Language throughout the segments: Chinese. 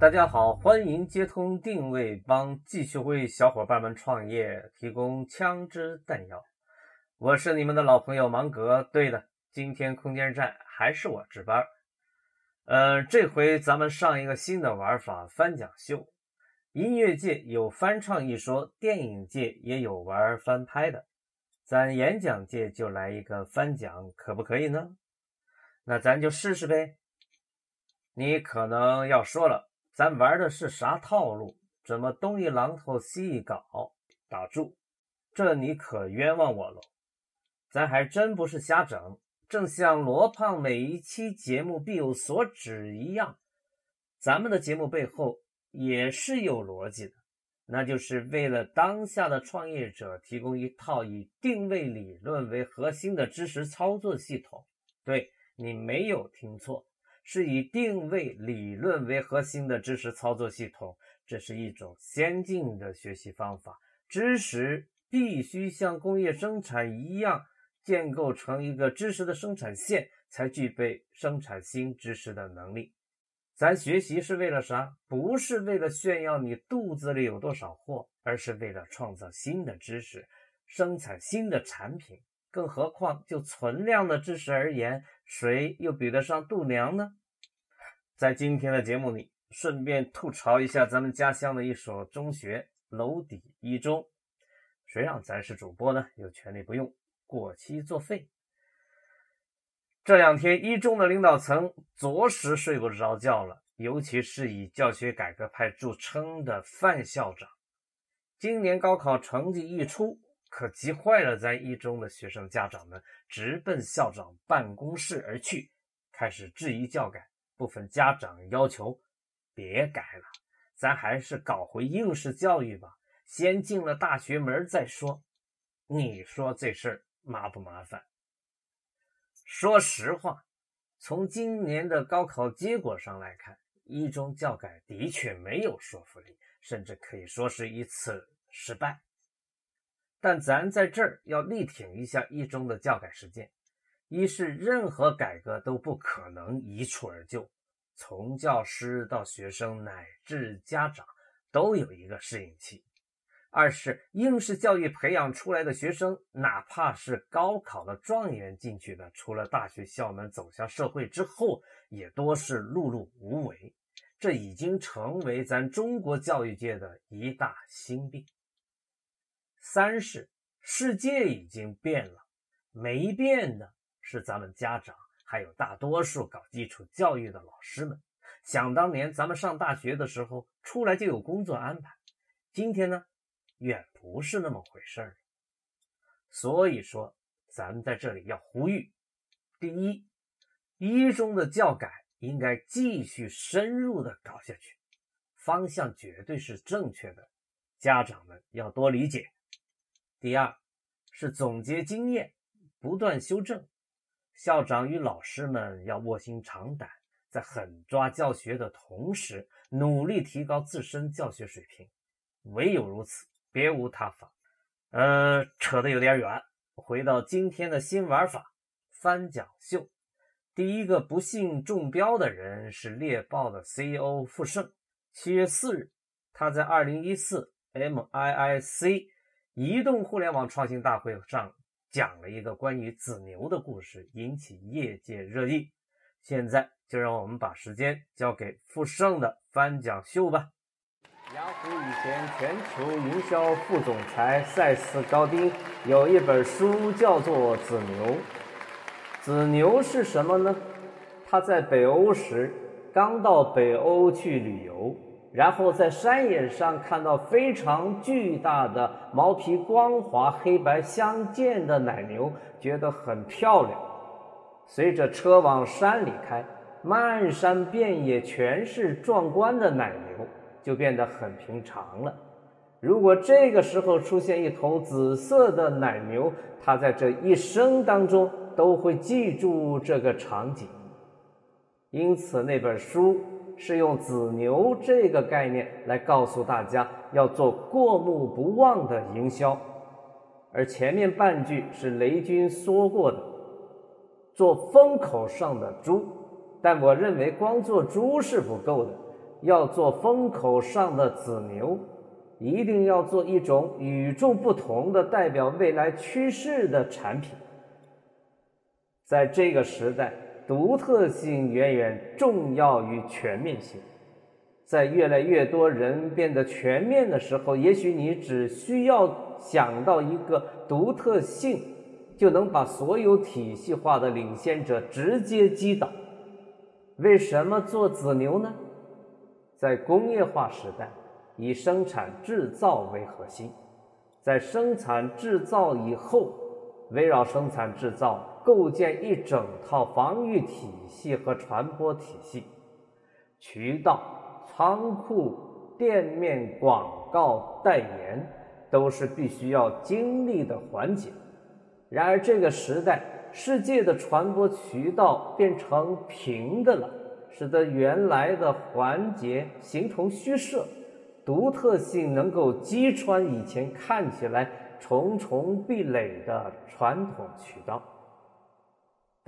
大家好，欢迎接通定位帮，继续为小伙伴们创业提供枪支弹药。我是你们的老朋友芒格。对的，今天空间站还是我值班。呃，这回咱们上一个新的玩法——翻讲秀。音乐界有翻唱一说，电影界也有玩翻拍的，咱演讲界就来一个翻讲，可不可以呢？那咱就试试呗。你可能要说了。咱玩的是啥套路？怎么东一榔头西一镐？打住，这你可冤枉我喽！咱还真不是瞎整，正像罗胖每一期节目必有所指一样，咱们的节目背后也是有逻辑的，那就是为了当下的创业者提供一套以定位理论为核心的知识操作系统。对你没有听错。是以定位理论为核心的知识操作系统，这是一种先进的学习方法。知识必须像工业生产一样建构成一个知识的生产线，才具备生产新知识的能力。咱学习是为了啥？不是为了炫耀你肚子里有多少货，而是为了创造新的知识，生产新的产品。更何况，就存量的知识而言，谁又比得上度娘呢？在今天的节目里，顺便吐槽一下咱们家乡的一所中学——娄底一中。谁让咱是主播呢？有权利不用，过期作废。这两天，一中的领导层着实睡不着觉了，尤其是以教学改革派著称的范校长。今年高考成绩一出，可急坏了咱一中的学生家长们，直奔校长办公室而去，开始质疑教改。部分家长要求别改了，咱还是搞回应试教育吧，先进了大学门再说。你说这事儿麻不麻烦？说实话，从今年的高考结果上来看，一中教改的确没有说服力，甚至可以说是一次失败。但咱在这儿要力挺一下一中的教改实践。一是任何改革都不可能一蹴而就，从教师到学生乃至家长都有一个适应期；二是应试教育培养出来的学生，哪怕是高考的状元进去的，出了大学校门走向社会之后，也多是碌碌无为，这已经成为咱中国教育界的一大心病。三是世界已经变了，没变的。是咱们家长，还有大多数搞基础教育的老师们。想当年，咱们上大学的时候，出来就有工作安排。今天呢，远不是那么回事儿。所以说，咱们在这里要呼吁：第一，一中的教改应该继续深入的搞下去，方向绝对是正确的，家长们要多理解。第二，是总结经验，不断修正。校长与老师们要卧薪尝胆，在狠抓教学的同时，努力提高自身教学水平。唯有如此，别无他法。呃，扯得有点远，回到今天的新玩法——翻讲秀。第一个不幸中标的人是猎豹的 CEO 傅盛。七月四日，他在二零一四 MIIC 移动互联网创新大会上。讲了一个关于子牛的故事，引起业界热议。现在就让我们把时间交给富盛的翻讲秀吧。雅虎以前全球营销副总裁塞斯·高丁有一本书叫做《子牛》。子牛是什么呢？他在北欧时刚到北欧去旅游。然后在山野上看到非常巨大的毛皮光滑、黑白相间的奶牛，觉得很漂亮。随着车往山里开，漫山遍野全是壮观的奶牛，就变得很平常了。如果这个时候出现一头紫色的奶牛，它在这一生当中都会记住这个场景。因此，那本书是用子牛这个概念来告诉大家要做过目不忘的营销，而前面半句是雷军说过的，做风口上的猪。但我认为光做猪是不够的，要做风口上的子牛，一定要做一种与众不同的、代表未来趋势的产品。在这个时代。独特性远远重要于全面性。在越来越多人变得全面的时候，也许你只需要想到一个独特性，就能把所有体系化的领先者直接击倒。为什么做子牛呢？在工业化时代，以生产制造为核心；在生产制造以后，围绕生产制造。构建一整套防御体系和传播体系，渠道、仓库、店面、广告、代言都是必须要经历的环节。然而，这个时代，世界的传播渠道变成平的了，使得原来的环节形同虚设，独特性能够击穿以前看起来重重壁垒的传统渠道。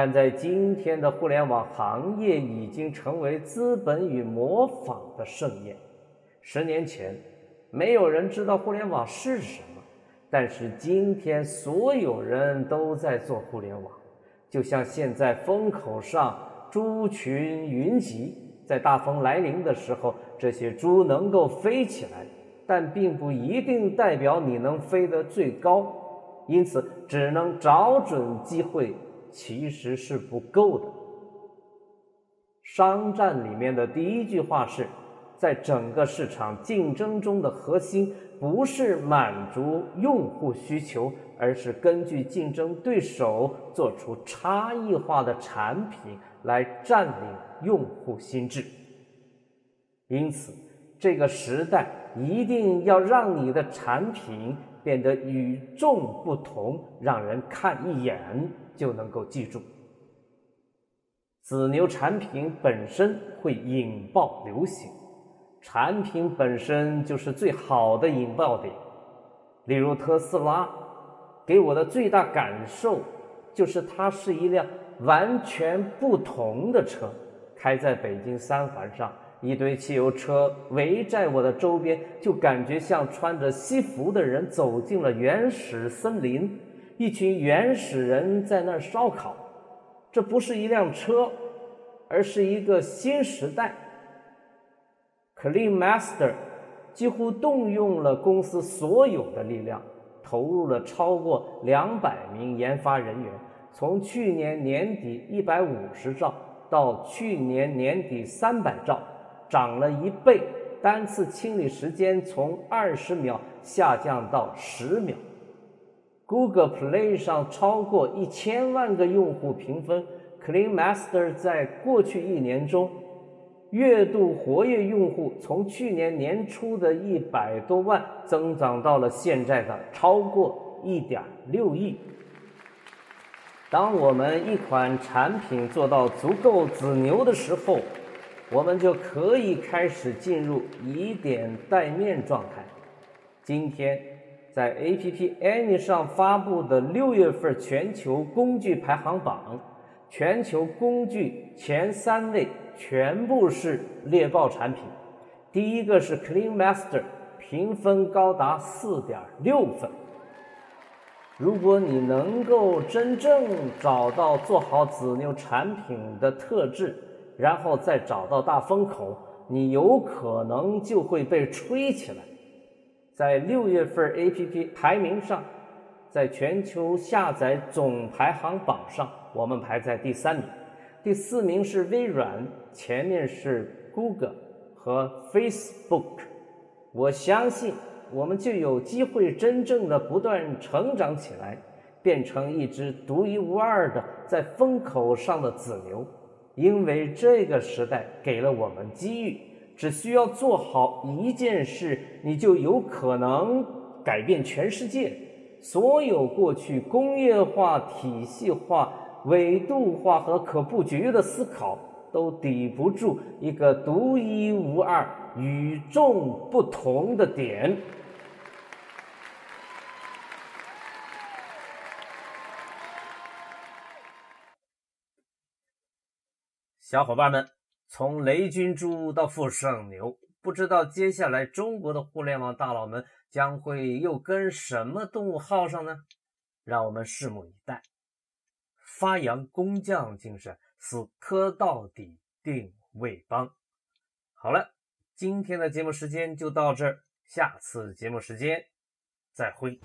但在今天的互联网行业已经成为资本与模仿的盛宴。十年前，没有人知道互联网是什么，但是今天所有人都在做互联网。就像现在风口上猪群云集，在大风来临的时候，这些猪能够飞起来，但并不一定代表你能飞得最高，因此只能找准机会。其实是不够的。商战里面的第一句话是，在整个市场竞争中的核心不是满足用户需求，而是根据竞争对手做出差异化的产品来占领用户心智。因此，这个时代一定要让你的产品变得与众不同，让人看一眼。就能够记住，子牛产品本身会引爆流行，产品本身就是最好的引爆点。例如特斯拉，给我的最大感受就是它是一辆完全不同的车。开在北京三环上，一堆汽油车围在我的周边，就感觉像穿着西服的人走进了原始森林。一群原始人在那儿烧烤，这不是一辆车，而是一个新时代。Clean Master 几乎动用了公司所有的力量，投入了超过两百名研发人员，从去年年底一百五十兆到去年年底三百兆，涨了一倍，单次清理时间从二十秒下降到十秒。Google Play 上超过一千万个用户评分，Clean Master 在过去一年中，月度活跃用户从去年年初的一百多万增长到了现在的超过一点六亿。当我们一款产品做到足够子牛的时候，我们就可以开始进入以点带面状态。今天。在 App Any 上发布的六月份全球工具排行榜，全球工具前三位全部是猎豹产品。第一个是 Clean Master，评分高达四点六分。如果你能够真正找到做好子牛产品的特质，然后再找到大风口，你有可能就会被吹起来。在六月份 APP 排名上，在全球下载总排行榜上，我们排在第三名。第四名是微软，前面是 Google 和 Facebook。我相信我们就有机会真正的不断成长起来，变成一只独一无二的在风口上的子牛。因为这个时代给了我们机遇，只需要做好一件事，你就有可能改变全世界。所有过去工业化、体系化、纬度化和可不节约的思考，都抵不住一个独一无二、与众不同的点。小伙伴们，从雷军猪到富盛牛，不知道接下来中国的互联网大佬们将会又跟什么动物耗上呢？让我们拭目以待。发扬工匠精神，死磕到底，定位帮。好了，今天的节目时间就到这儿，下次节目时间再会。